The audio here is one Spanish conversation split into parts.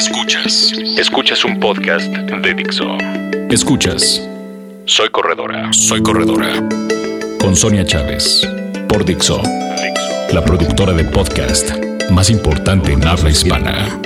Escuchas. Escuchas un podcast de Dixo. Escuchas. Soy corredora. Soy corredora. Con Sonia Chávez. Por Dixo. La productora de podcast más importante en habla hispana.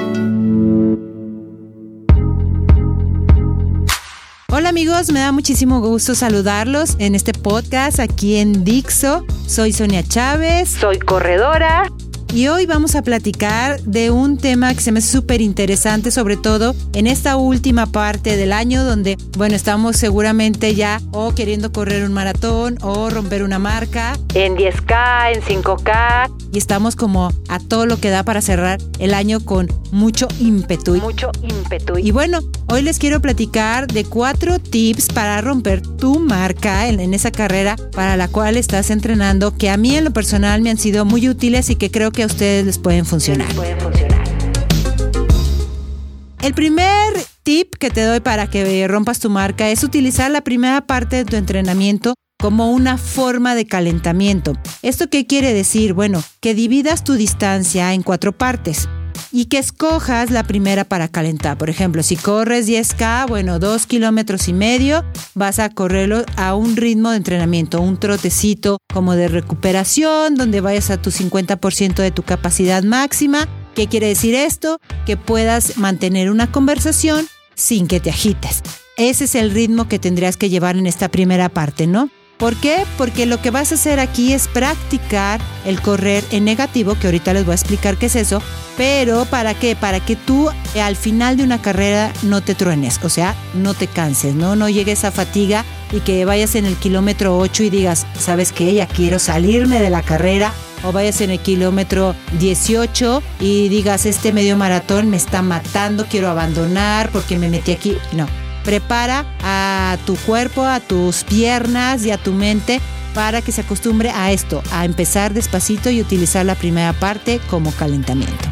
Hola amigos, me da muchísimo gusto saludarlos en este podcast aquí en Dixo. Soy Sonia Chávez. Soy corredora y hoy vamos a platicar de un tema que se me hace súper interesante, sobre todo en esta última parte del año donde, bueno, estamos seguramente ya o queriendo correr un maratón o romper una marca. En 10K, en 5K. Y estamos como a todo lo que da para cerrar el año con mucho ímpetu. Mucho ímpetu. Y bueno, hoy les quiero platicar de cuatro tips para romper tu marca en, en esa carrera para la cual estás entrenando, que a mí en lo personal me han sido muy útiles y que creo que a ustedes les pueden funcionar. El primer tip que te doy para que rompas tu marca es utilizar la primera parte de tu entrenamiento como una forma de calentamiento. ¿Esto qué quiere decir? Bueno, que dividas tu distancia en cuatro partes y que escojas la primera para calentar. Por ejemplo, si corres 10K, bueno, dos kilómetros y medio, vas a correrlo a un ritmo de entrenamiento, un trotecito como de recuperación, donde vayas a tu 50% de tu capacidad máxima. ¿Qué quiere decir esto? Que puedas mantener una conversación sin que te agites. Ese es el ritmo que tendrías que llevar en esta primera parte, ¿no? ¿Por qué? Porque lo que vas a hacer aquí es practicar el correr en negativo, que ahorita les voy a explicar qué es eso, pero ¿para qué? Para que tú eh, al final de una carrera no te truenes, o sea, no te canses, ¿no? No llegues a fatiga y que vayas en el kilómetro 8 y digas, ¿sabes qué? Ya quiero salirme de la carrera. O vayas en el kilómetro 18 y digas, este medio maratón me está matando, quiero abandonar porque me metí aquí. No, prepara a tu cuerpo, a tus piernas y a tu mente para que se acostumbre a esto, a empezar despacito y utilizar la primera parte como calentamiento.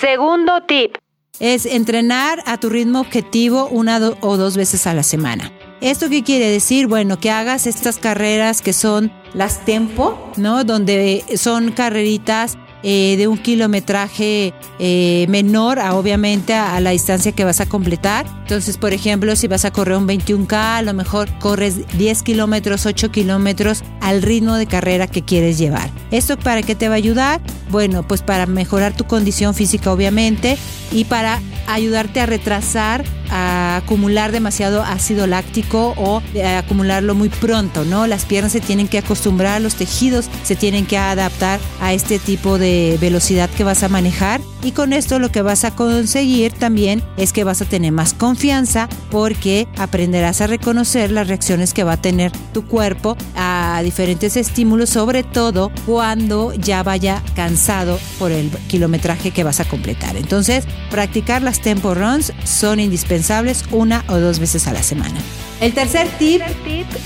Segundo tip. Es entrenar a tu ritmo objetivo una o dos veces a la semana. ¿Esto qué quiere decir? Bueno, que hagas estas carreras que son las tempo, ¿no? Donde son carreritas eh, de un kilometraje eh, menor, a, obviamente, a, la distancia que vas a completar. Entonces, por ejemplo, si vas a correr un 21K, a lo mejor corres 10 kilómetros, 8 kilómetros al ritmo de carrera que quieres llevar. ¿Esto para qué te va a ayudar? Bueno, pues para mejorar tu condición física, obviamente, y para ayudarte a retrasar, a acumular demasiado ácido láctico o a acumularlo muy pronto, ¿no? Las piernas se tienen que acostumbrar, los tejidos se tienen que adaptar a este tipo de velocidad que vas a manejar y con esto lo que vas a conseguir también es que vas a tener más confianza porque aprenderás a reconocer las reacciones que va a tener tu cuerpo a diferentes estímulos, sobre todo cuando ya vaya cansado por el kilometraje que vas a completar. Entonces, practicar las tempo runs son indispensables una o dos veces a la semana. El tercer tip,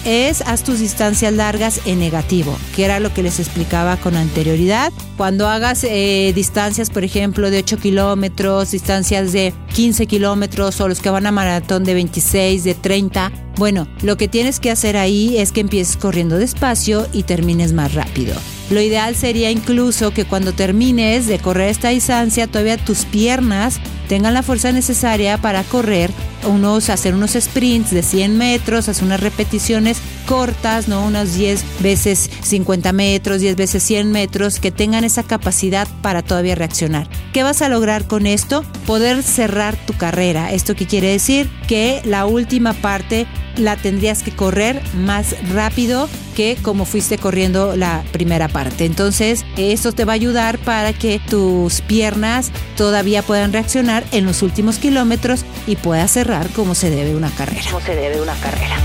es haz tus distancias largas en negativo, que era lo que les explicaba con anterioridad. Cuando hagas eh, distancias, por ejemplo, de 8 kilómetros, distancias de 15 kilómetros o los que van a maratón de 26, de 30, bueno, lo que tienes que hacer ahí es que empieces corriendo despacio y termines más rápido. Lo ideal sería incluso que cuando termines de correr esta distancia, todavía tus piernas tengan la fuerza necesaria para correr unos, hacer unos sprints de 100 metros, hacer unas repeticiones cortas, ¿no? Unas 10 veces 50 metros, 10 veces 100 metros, que tengan esa capacidad para todavía reaccionar. ¿Qué vas a lograr con esto? Poder cerrar tu carrera. ¿Esto qué quiere decir? Que la última parte la tendrías que correr más rápido que como fuiste corriendo la primera parte. Entonces, eso te va a ayudar para que tus piernas todavía puedan reaccionar en los últimos kilómetros y puedas cerrar como se debe una carrera. Como se debe una carrera.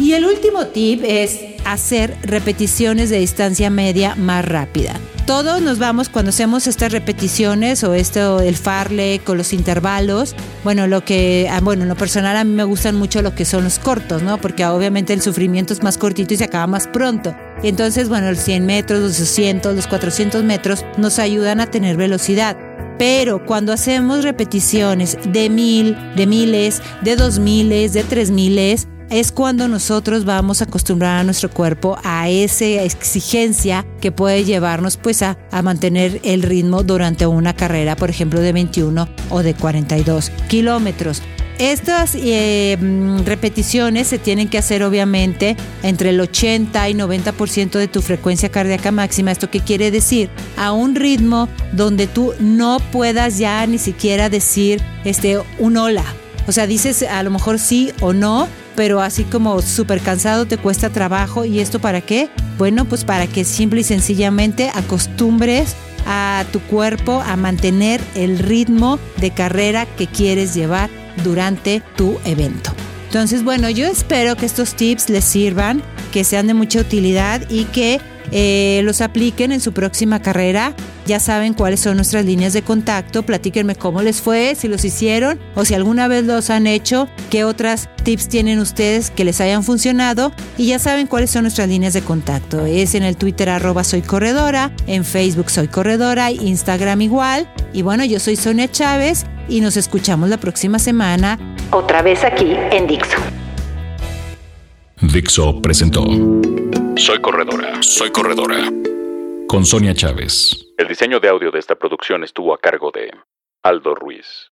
Y el último tip es hacer repeticiones de distancia media más rápida. Todos nos vamos cuando hacemos estas repeticiones o esto el farle con los intervalos. Bueno, lo que, ah, bueno, en lo personal a mí me gustan mucho lo que son los cortos, ¿no? Porque obviamente el sufrimiento es más cortito y se acaba más pronto. Entonces, bueno, los 100 metros, los 200, los 400 metros nos ayudan a tener velocidad. Pero cuando hacemos repeticiones de mil, de miles, de dos miles, de tres miles, es cuando nosotros vamos a acostumbrar a nuestro cuerpo a esa exigencia que puede llevarnos pues a, a mantener el ritmo durante una carrera, por ejemplo, de 21 o de 42 kilómetros. Estas eh, mm, repeticiones se tienen que hacer obviamente entre el 80 y 90% de tu frecuencia cardíaca máxima. ¿Esto qué quiere decir? A un ritmo donde tú no puedas ya ni siquiera decir este, un hola. O sea, dices a lo mejor sí o no, pero así como súper cansado te cuesta trabajo. ¿Y esto para qué? Bueno, pues para que simple y sencillamente acostumbres a tu cuerpo a mantener el ritmo de carrera que quieres llevar durante tu evento. Entonces, bueno, yo espero que estos tips les sirvan, que sean de mucha utilidad y que eh, los apliquen en su próxima carrera. Ya saben cuáles son nuestras líneas de contacto. Platíquenme cómo les fue, si los hicieron o si alguna vez los han hecho, qué otras tips tienen ustedes que les hayan funcionado. Y ya saben cuáles son nuestras líneas de contacto. Es en el Twitter arroba soy corredora, en Facebook soy corredora, Instagram igual. Y bueno, yo soy Sonia Chávez y nos escuchamos la próxima semana. Otra vez aquí en Dixo. Dixo presentó Soy Corredora, Soy Corredora. Con Sonia Chávez. El diseño de audio de esta producción estuvo a cargo de Aldo Ruiz.